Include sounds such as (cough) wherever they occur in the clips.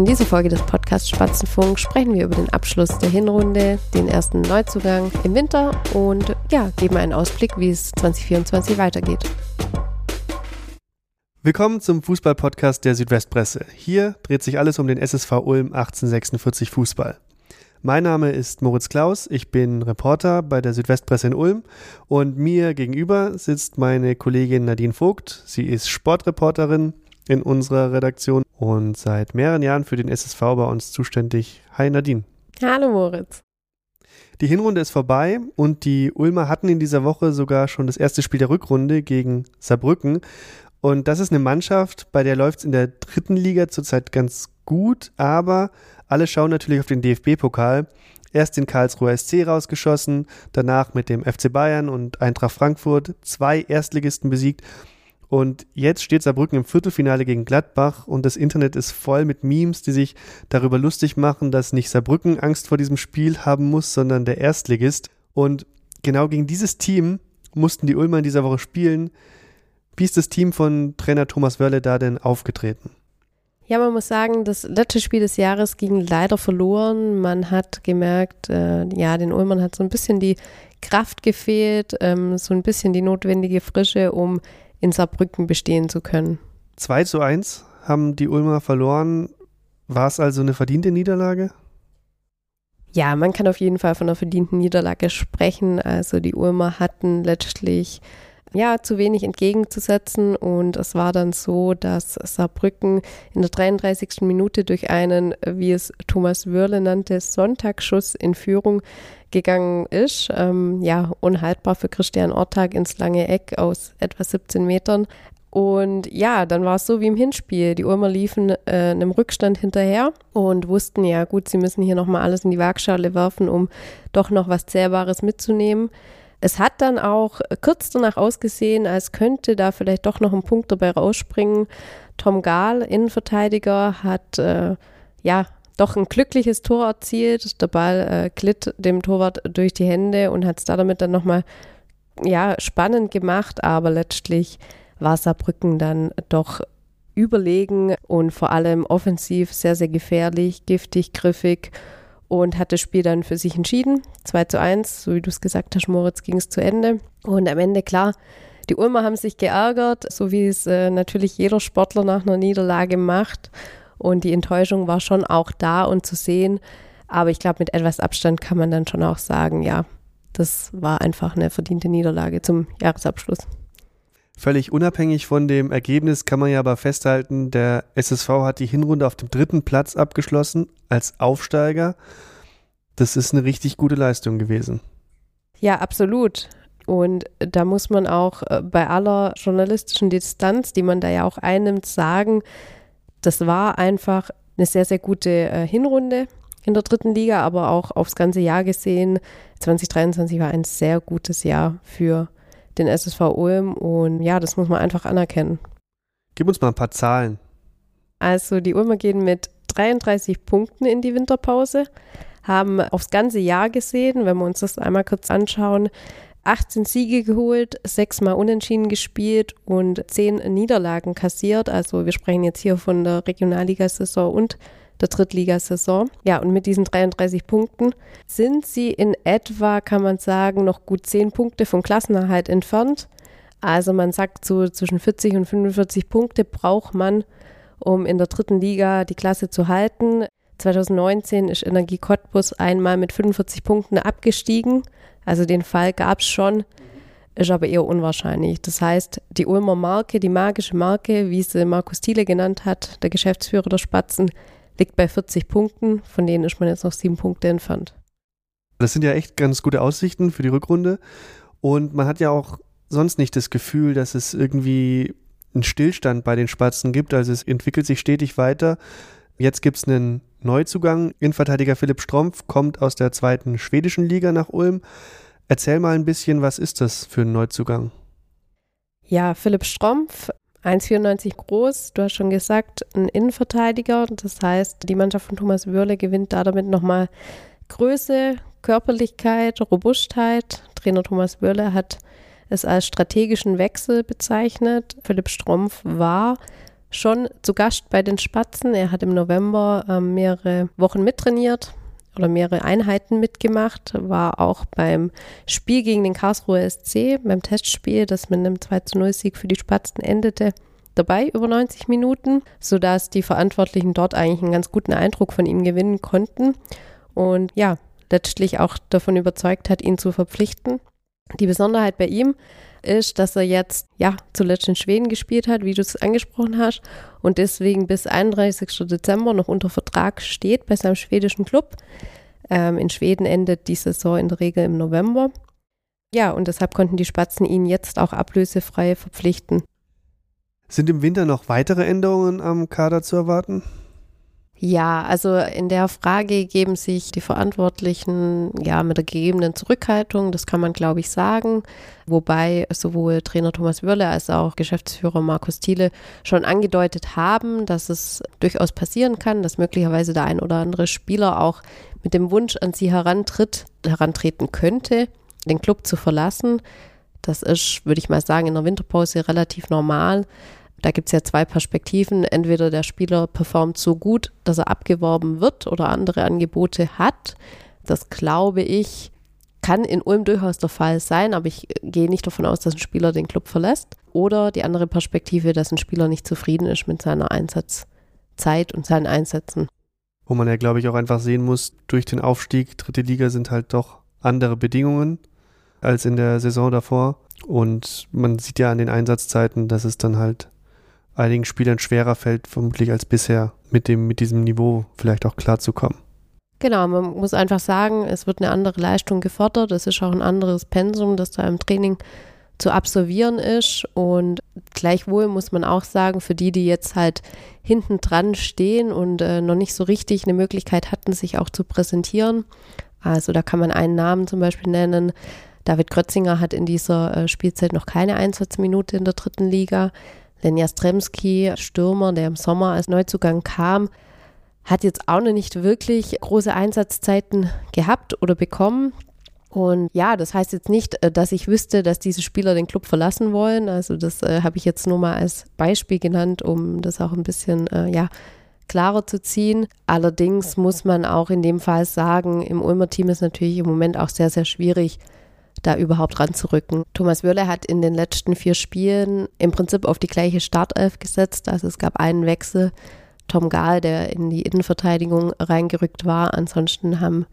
In dieser Folge des Podcasts Spatzenfunk sprechen wir über den Abschluss der Hinrunde, den ersten Neuzugang im Winter und ja, geben einen Ausblick, wie es 2024 weitergeht. Willkommen zum Fußball-Podcast der Südwestpresse. Hier dreht sich alles um den SSV Ulm 1846 Fußball. Mein Name ist Moritz Klaus, ich bin Reporter bei der Südwestpresse in Ulm und mir gegenüber sitzt meine Kollegin Nadine Vogt. Sie ist Sportreporterin in unserer Redaktion und seit mehreren Jahren für den SSV bei uns zuständig. Hi Nadine. Hallo Moritz. Die Hinrunde ist vorbei und die Ulmer hatten in dieser Woche sogar schon das erste Spiel der Rückrunde gegen Saarbrücken. Und das ist eine Mannschaft, bei der läuft es in der dritten Liga zurzeit ganz gut, aber alle schauen natürlich auf den DFB-Pokal. Erst den Karlsruher SC rausgeschossen, danach mit dem FC Bayern und Eintracht Frankfurt zwei Erstligisten besiegt. Und jetzt steht Saarbrücken im Viertelfinale gegen Gladbach und das Internet ist voll mit Memes, die sich darüber lustig machen, dass nicht Saarbrücken Angst vor diesem Spiel haben muss, sondern der Erstligist. Und genau gegen dieses Team mussten die Ulmer in dieser Woche spielen. Wie ist das Team von Trainer Thomas Wörle da denn aufgetreten? Ja, man muss sagen, das letzte Spiel des Jahres ging leider verloren. Man hat gemerkt, äh, ja, den Ulmern hat so ein bisschen die Kraft gefehlt, ähm, so ein bisschen die notwendige Frische, um in Saarbrücken bestehen zu können. 2 zu 1 haben die Ulmer verloren. War es also eine verdiente Niederlage? Ja, man kann auf jeden Fall von einer verdienten Niederlage sprechen. Also die Ulmer hatten letztlich ja, zu wenig entgegenzusetzen. Und es war dann so, dass Saarbrücken in der 33. Minute durch einen, wie es Thomas Wörle nannte, Sonntagsschuss in Führung gegangen ist. Ähm, ja, unhaltbar für Christian Ortag ins lange Eck aus etwa 17 Metern. Und ja, dann war es so wie im Hinspiel. Die Ulmer liefen äh, einem Rückstand hinterher und wussten, ja gut, sie müssen hier nochmal alles in die Waagschale werfen, um doch noch was Zählbares mitzunehmen. Es hat dann auch kurz danach ausgesehen, als könnte da vielleicht doch noch ein Punkt dabei rausspringen. Tom Gahl, Innenverteidiger, hat äh, ja doch ein glückliches Tor erzielt. Der Ball äh, glitt dem Torwart durch die Hände und hat es da damit dann nochmal ja, spannend gemacht, aber letztlich war Saarbrücken dann doch überlegen und vor allem offensiv sehr, sehr gefährlich, giftig, griffig und hat das Spiel dann für sich entschieden. 2 zu 1, so wie du es gesagt hast, Moritz, ging es zu Ende. Und am Ende, klar, die Ulmer haben sich geärgert, so wie es äh, natürlich jeder Sportler nach einer Niederlage macht. Und die Enttäuschung war schon auch da und zu sehen. Aber ich glaube, mit etwas Abstand kann man dann schon auch sagen, ja, das war einfach eine verdiente Niederlage zum Jahresabschluss. Völlig unabhängig von dem Ergebnis kann man ja aber festhalten, der SSV hat die Hinrunde auf dem dritten Platz abgeschlossen als Aufsteiger. Das ist eine richtig gute Leistung gewesen. Ja, absolut. Und da muss man auch äh, bei aller journalistischen Distanz, die man da ja auch einnimmt, sagen, das war einfach eine sehr, sehr gute äh, Hinrunde in der dritten Liga, aber auch aufs ganze Jahr gesehen. 2023 war ein sehr gutes Jahr für den SSV Ulm und ja, das muss man einfach anerkennen. Gib uns mal ein paar Zahlen. Also die Ulmer gehen mit 33 Punkten in die Winterpause, haben aufs ganze Jahr gesehen, wenn wir uns das einmal kurz anschauen, 18 Siege geholt, sechsmal unentschieden gespielt und zehn Niederlagen kassiert. Also wir sprechen jetzt hier von der Regionalligasaison und der Drittligasaison. Ja, und mit diesen 33 Punkten sind sie in etwa, kann man sagen, noch gut 10 Punkte vom Klassenerhalt entfernt. Also man sagt so zwischen 40 und 45 Punkte braucht man, um in der dritten Liga die Klasse zu halten. 2019 ist Energie Cottbus einmal mit 45 Punkten abgestiegen. Also den Fall gab es schon, ist aber eher unwahrscheinlich. Das heißt, die Ulmer Marke, die magische Marke, wie sie Markus Thiele genannt hat, der Geschäftsführer der Spatzen, liegt bei 40 Punkten, von denen ist man jetzt noch sieben Punkte entfernt. Das sind ja echt ganz gute Aussichten für die Rückrunde. Und man hat ja auch sonst nicht das Gefühl, dass es irgendwie einen Stillstand bei den Spatzen gibt. Also es entwickelt sich stetig weiter. Jetzt gibt es einen Neuzugang. Innenverteidiger Philipp Strompf kommt aus der zweiten schwedischen Liga nach Ulm. Erzähl mal ein bisschen, was ist das für ein Neuzugang? Ja, Philipp Strompf 1,94 groß, du hast schon gesagt, ein Innenverteidiger. Das heißt, die Mannschaft von Thomas Wörle gewinnt da damit nochmal Größe, Körperlichkeit, Robustheit. Trainer Thomas Wörle hat es als strategischen Wechsel bezeichnet. Philipp Strompf war schon zu Gast bei den Spatzen. Er hat im November ähm, mehrere Wochen mittrainiert oder mehrere Einheiten mitgemacht, war auch beim Spiel gegen den Karlsruher SC, beim Testspiel, das mit einem 2 zu 0 Sieg für die Spatzen endete, dabei über 90 Minuten, sodass die Verantwortlichen dort eigentlich einen ganz guten Eindruck von ihm gewinnen konnten und ja, letztlich auch davon überzeugt hat, ihn zu verpflichten. Die Besonderheit bei ihm ist, dass er jetzt ja zuletzt in Schweden gespielt hat, wie du es angesprochen hast, und deswegen bis 31. Dezember noch unter Vertrag steht bei seinem schwedischen Club. Ähm, in Schweden endet die Saison in der Regel im November. Ja, und deshalb konnten die Spatzen ihn jetzt auch ablösefrei verpflichten. Sind im Winter noch weitere Änderungen am Kader zu erwarten? Ja, also in der Frage geben sich die Verantwortlichen ja mit der gegebenen Zurückhaltung, das kann man glaube ich sagen, wobei sowohl Trainer Thomas Wörle als auch Geschäftsführer Markus Thiele schon angedeutet haben, dass es durchaus passieren kann, dass möglicherweise der ein oder andere Spieler auch mit dem Wunsch an sie herantritt, herantreten könnte, den Club zu verlassen. Das ist, würde ich mal sagen, in der Winterpause relativ normal. Da gibt es ja zwei Perspektiven. Entweder der Spieler performt so gut, dass er abgeworben wird oder andere Angebote hat. Das glaube ich, kann in Ulm durchaus der Fall sein, aber ich gehe nicht davon aus, dass ein Spieler den Club verlässt. Oder die andere Perspektive, dass ein Spieler nicht zufrieden ist mit seiner Einsatzzeit und seinen Einsätzen. Wo man ja, glaube ich, auch einfach sehen muss, durch den Aufstieg, dritte Liga sind halt doch andere Bedingungen als in der Saison davor. Und man sieht ja an den Einsatzzeiten, dass es dann halt einigen Spielern schwerer fällt, vermutlich als bisher, mit, dem, mit diesem Niveau vielleicht auch klarzukommen. Genau, man muss einfach sagen, es wird eine andere Leistung gefordert. Es ist auch ein anderes Pensum, das da im Training zu absolvieren ist. Und gleichwohl muss man auch sagen, für die, die jetzt halt hinten dran stehen und äh, noch nicht so richtig eine Möglichkeit hatten, sich auch zu präsentieren. Also da kann man einen Namen zum Beispiel nennen. David Krötzinger hat in dieser äh, Spielzeit noch keine Einsatzminute in der dritten Liga. Len Jastremski, Stürmer, der im Sommer als Neuzugang kam, hat jetzt auch noch nicht wirklich große Einsatzzeiten gehabt oder bekommen. Und ja, das heißt jetzt nicht, äh, dass ich wüsste, dass diese Spieler den Club verlassen wollen. Also das äh, habe ich jetzt nur mal als Beispiel genannt, um das auch ein bisschen äh, ja, klarer zu ziehen. Allerdings muss man auch in dem Fall sagen, im Ulmer Team ist natürlich im Moment auch sehr, sehr schwierig, da überhaupt ranzurücken. Thomas Wörle hat in den letzten vier Spielen im Prinzip auf die gleiche Startelf gesetzt. Also es gab einen Wechsel. Tom Gahl, der in die Innenverteidigung reingerückt war. Ansonsten haben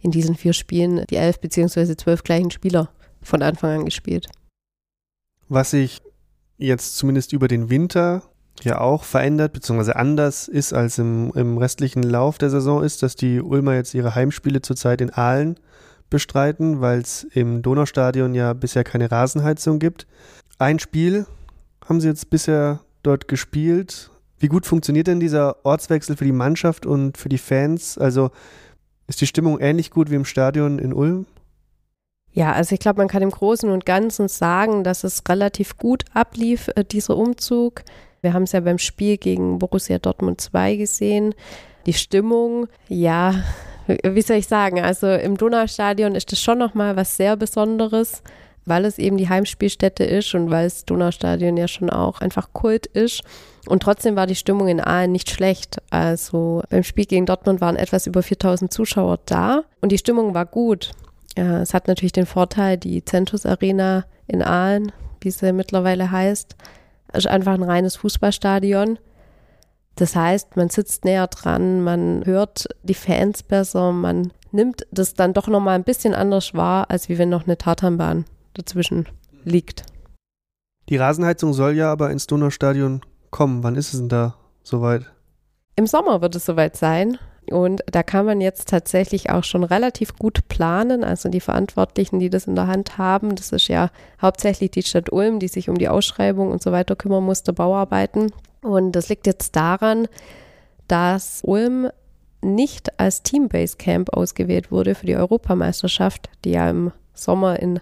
in diesen vier Spielen die elf beziehungsweise zwölf gleichen Spieler von Anfang an gespielt. Was sich jetzt zumindest über den Winter ja auch verändert, beziehungsweise anders ist als im, im restlichen Lauf der Saison ist, dass die Ulmer jetzt ihre Heimspiele zurzeit in Aalen bestreiten, weil es im Donaustadion ja bisher keine Rasenheizung gibt. Ein Spiel haben sie jetzt bisher dort gespielt. Wie gut funktioniert denn dieser Ortswechsel für die Mannschaft und für die Fans? Also ist die Stimmung ähnlich gut wie im Stadion in Ulm? Ja, also ich glaube, man kann im Großen und Ganzen sagen, dass es relativ gut ablief, äh, dieser Umzug. Wir haben es ja beim Spiel gegen Borussia Dortmund 2 gesehen. Die Stimmung, ja, wie soll ich sagen, also im Donaustadion ist das schon nochmal was sehr Besonderes, weil es eben die Heimspielstätte ist und weil das Donaustadion ja schon auch einfach Kult ist. Und trotzdem war die Stimmung in Aalen nicht schlecht. Also beim Spiel gegen Dortmund waren etwas über 4000 Zuschauer da und die Stimmung war gut. Ja, es hat natürlich den Vorteil, die Centus Arena in Aalen, wie sie mittlerweile heißt, ist einfach ein reines Fußballstadion. Das heißt, man sitzt näher dran, man hört die Fans besser, man nimmt das dann doch nochmal ein bisschen anders wahr, als wie wenn noch eine Tatanbahn dazwischen liegt. Die Rasenheizung soll ja aber ins Donaustadion kommen. Wann ist es denn da soweit? Im Sommer wird es soweit sein. Und da kann man jetzt tatsächlich auch schon relativ gut planen. Also die Verantwortlichen, die das in der Hand haben, das ist ja hauptsächlich die Stadt Ulm, die sich um die Ausschreibung und so weiter kümmern musste, Bauarbeiten. Und das liegt jetzt daran, dass Ulm nicht als Team-Base Camp ausgewählt wurde für die Europameisterschaft, die ja im Sommer in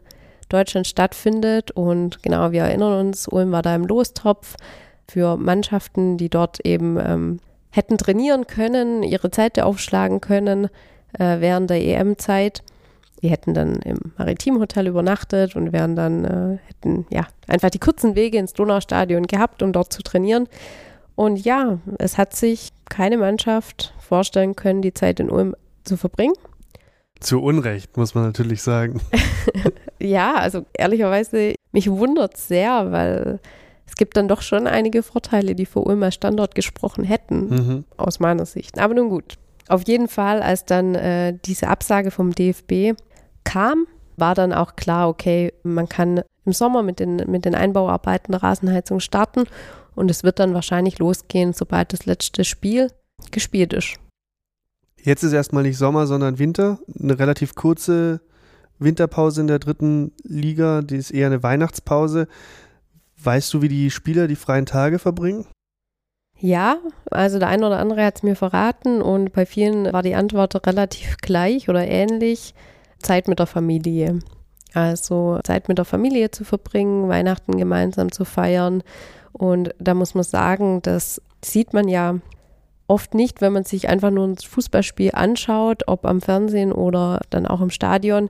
Deutschland stattfindet. Und genau, wir erinnern uns, Ulm war da im Lostopf für Mannschaften, die dort eben ähm, hätten trainieren können, ihre Zeit aufschlagen können äh, während der EM-Zeit. Die hätten dann im Maritimhotel übernachtet und wären dann, äh, hätten ja einfach die kurzen Wege ins Donaustadion gehabt, um dort zu trainieren. Und ja, es hat sich keine Mannschaft vorstellen können, die Zeit in Ulm zu verbringen. Zu Unrecht, muss man natürlich sagen. (laughs) ja, also ehrlicherweise, mich wundert es sehr, weil es gibt dann doch schon einige Vorteile, die für Ulm als Standort gesprochen hätten, mhm. aus meiner Sicht. Aber nun gut. Auf jeden Fall, als dann äh, diese Absage vom DFB kam, war dann auch klar, okay, man kann im Sommer mit den, mit den Einbauarbeiten der Rasenheizung starten und es wird dann wahrscheinlich losgehen, sobald das letzte Spiel gespielt ist. Jetzt ist erstmal nicht Sommer, sondern Winter. Eine relativ kurze Winterpause in der dritten Liga, die ist eher eine Weihnachtspause. Weißt du, wie die Spieler die freien Tage verbringen? Ja, also der eine oder andere hat es mir verraten und bei vielen war die Antwort relativ gleich oder ähnlich. Zeit mit der Familie. Also Zeit mit der Familie zu verbringen, Weihnachten gemeinsam zu feiern. Und da muss man sagen, das sieht man ja oft nicht, wenn man sich einfach nur ein Fußballspiel anschaut, ob am Fernsehen oder dann auch im Stadion.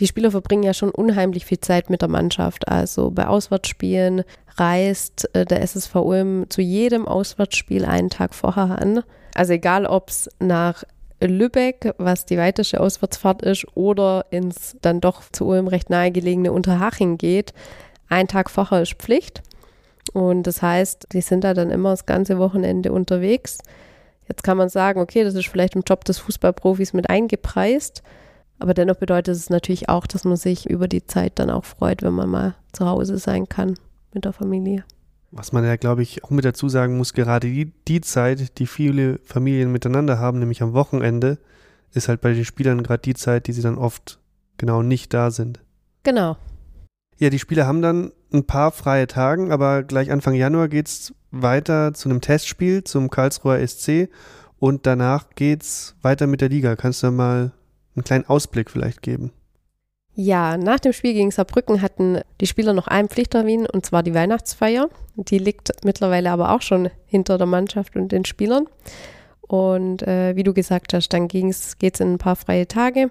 Die Spieler verbringen ja schon unheimlich viel Zeit mit der Mannschaft. Also bei Auswärtsspielen reist äh, der SSV Ulm zu jedem Auswärtsspiel einen Tag vorher an. Also egal, ob es nach Lübeck, was die weiteste Auswärtsfahrt ist, oder ins dann doch zu Ulm recht nahegelegene Unterhaching geht, ein Tag vorher ist Pflicht. Und das heißt, die sind da dann immer das ganze Wochenende unterwegs. Jetzt kann man sagen, okay, das ist vielleicht im Job des Fußballprofis mit eingepreist. Aber dennoch bedeutet es natürlich auch, dass man sich über die Zeit dann auch freut, wenn man mal zu Hause sein kann mit der Familie. Was man ja, glaube ich, auch mit dazu sagen muss, gerade die, die Zeit, die viele Familien miteinander haben, nämlich am Wochenende, ist halt bei den Spielern gerade die Zeit, die sie dann oft genau nicht da sind. Genau. Ja, die Spieler haben dann ein paar freie Tagen, aber gleich Anfang Januar geht es weiter zu einem Testspiel zum Karlsruher SC und danach geht es weiter mit der Liga. Kannst du mal einen kleinen Ausblick vielleicht geben? Ja, nach dem Spiel gegen Saarbrücken hatten die Spieler noch einen Pflichttermin und zwar die Weihnachtsfeier. Die liegt mittlerweile aber auch schon hinter der Mannschaft und den Spielern. Und äh, wie du gesagt hast, dann geht es in ein paar freie Tage.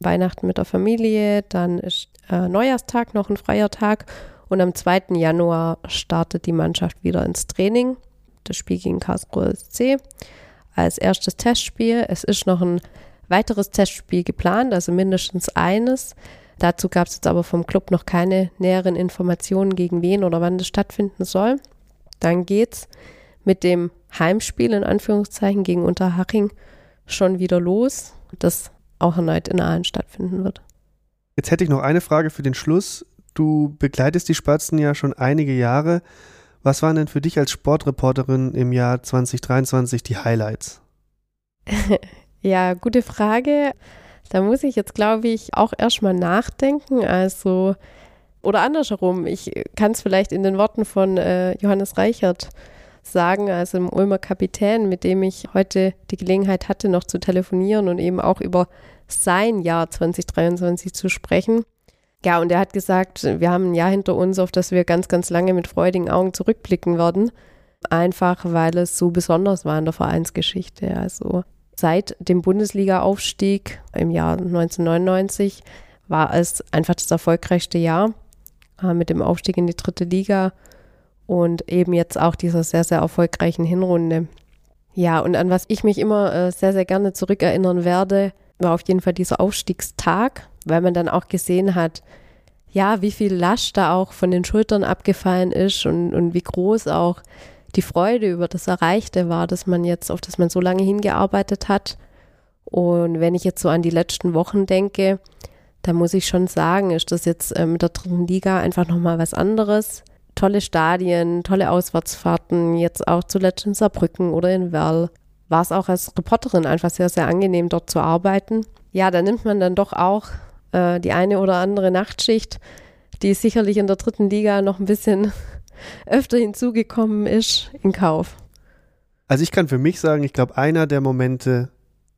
Weihnachten mit der Familie, dann ist äh, Neujahrstag noch ein freier Tag und am 2. Januar startet die Mannschaft wieder ins Training. Das Spiel gegen Karlsruhe SC als erstes Testspiel. Es ist noch ein weiteres Testspiel geplant, also mindestens eines. Dazu gab es jetzt aber vom Club noch keine näheren Informationen, gegen wen oder wann das stattfinden soll. Dann geht's mit dem Heimspiel in Anführungszeichen gegen Unterhaching schon wieder los, das auch erneut in Aalen stattfinden wird. Jetzt hätte ich noch eine Frage für den Schluss. Du begleitest die Spatzen ja schon einige Jahre. Was waren denn für dich als Sportreporterin im Jahr 2023 die Highlights? (laughs) Ja, gute Frage. Da muss ich jetzt, glaube ich, auch erstmal nachdenken. Also, oder andersherum, ich kann es vielleicht in den Worten von äh, Johannes Reichert sagen, also dem Ulmer Kapitän, mit dem ich heute die Gelegenheit hatte, noch zu telefonieren und eben auch über sein Jahr 2023 zu sprechen. Ja, und er hat gesagt, wir haben ein Jahr hinter uns, auf das wir ganz, ganz lange mit freudigen Augen zurückblicken werden. Einfach weil es so besonders war in der Vereinsgeschichte. Also Seit dem Bundesliga-Aufstieg im Jahr 1999 war es einfach das erfolgreichste Jahr äh, mit dem Aufstieg in die dritte Liga und eben jetzt auch dieser sehr, sehr erfolgreichen Hinrunde. Ja, und an was ich mich immer äh, sehr, sehr gerne zurückerinnern werde, war auf jeden Fall dieser Aufstiegstag, weil man dann auch gesehen hat, ja, wie viel Last da auch von den Schultern abgefallen ist und, und wie groß auch die Freude über das Erreichte war, dass man jetzt, auf das man so lange hingearbeitet hat. Und wenn ich jetzt so an die letzten Wochen denke, da muss ich schon sagen, ist das jetzt äh, mit der dritten Liga einfach nochmal was anderes. Tolle Stadien, tolle Auswärtsfahrten, jetzt auch zuletzt in Saarbrücken oder in Werl. War es auch als Reporterin einfach sehr, sehr angenehm, dort zu arbeiten. Ja, da nimmt man dann doch auch äh, die eine oder andere Nachtschicht, die sicherlich in der dritten Liga noch ein bisschen öfter hinzugekommen ist, in Kauf. Also ich kann für mich sagen, ich glaube, einer der Momente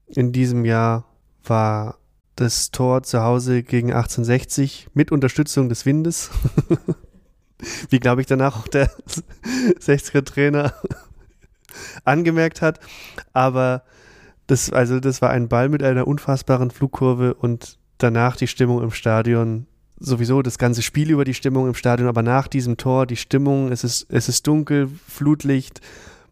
in diesem Jahr war das Tor zu Hause gegen 1860 mit Unterstützung des Windes. (laughs) Wie, glaube ich, danach auch der (laughs) 60er-Trainer (laughs) angemerkt hat. Aber das, also das war ein Ball mit einer unfassbaren Flugkurve und danach die Stimmung im Stadion sowieso das ganze Spiel über die Stimmung im Stadion, aber nach diesem Tor die Stimmung, es ist, es ist dunkel, Flutlicht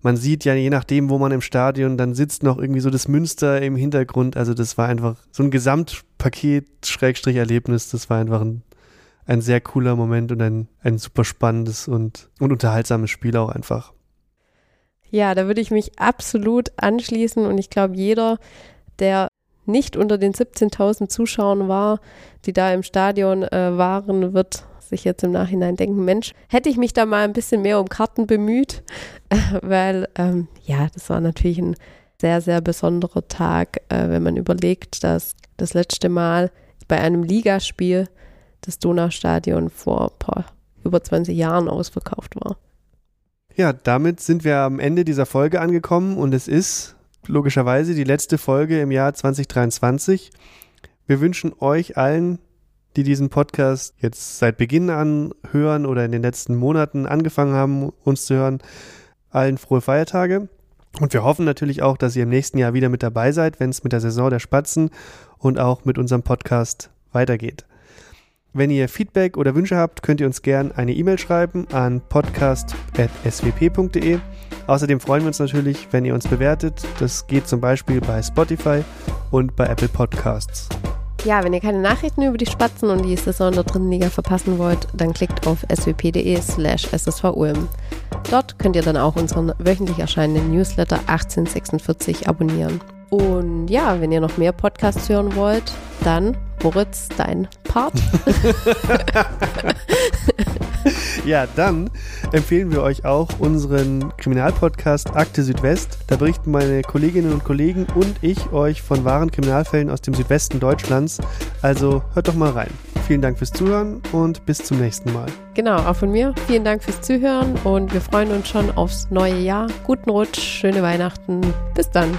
man sieht ja je nachdem, wo man im Stadion, dann sitzt noch irgendwie so das Münster im Hintergrund. Also das war einfach so ein Gesamtpaket, Schrägstrich Erlebnis. Das war einfach ein, ein sehr cooler Moment und ein, ein super spannendes und, und unterhaltsames Spiel auch einfach. Ja, da würde ich mich absolut anschließen und ich glaube, jeder, der nicht unter den 17.000 Zuschauern war, die da im Stadion äh, waren, wird sich jetzt im Nachhinein denken, Mensch, hätte ich mich da mal ein bisschen mehr um Karten bemüht, (laughs) weil ähm, ja, das war natürlich ein sehr, sehr besonderer Tag, äh, wenn man überlegt, dass das letzte Mal bei einem Ligaspiel das Donaustadion vor boah, über 20 Jahren ausverkauft war. Ja, damit sind wir am Ende dieser Folge angekommen und es ist logischerweise die letzte Folge im Jahr 2023. Wir wünschen euch allen die diesen Podcast jetzt seit Beginn an hören oder in den letzten Monaten angefangen haben, uns zu hören, allen frohe Feiertage. Und wir hoffen natürlich auch, dass ihr im nächsten Jahr wieder mit dabei seid, wenn es mit der Saison der Spatzen und auch mit unserem Podcast weitergeht. Wenn ihr Feedback oder Wünsche habt, könnt ihr uns gerne eine E-Mail schreiben an podcast.swp.de. Außerdem freuen wir uns natürlich, wenn ihr uns bewertet. Das geht zum Beispiel bei Spotify und bei Apple Podcasts. Ja, wenn ihr keine Nachrichten über die Spatzen und die Saison der dritten Liga verpassen wollt, dann klickt auf swp.de slash ssvulm. Dort könnt ihr dann auch unseren wöchentlich erscheinenden Newsletter 1846 abonnieren. Und ja, wenn ihr noch mehr Podcasts hören wollt, dann Moritz, dein Part. (laughs) ja, dann empfehlen wir euch auch unseren Kriminalpodcast Akte Südwest. Da berichten meine Kolleginnen und Kollegen und ich euch von wahren Kriminalfällen aus dem Südwesten Deutschlands. Also hört doch mal rein. Vielen Dank fürs Zuhören und bis zum nächsten Mal. Genau, auch von mir. Vielen Dank fürs Zuhören und wir freuen uns schon aufs neue Jahr. Guten Rutsch, schöne Weihnachten. Bis dann.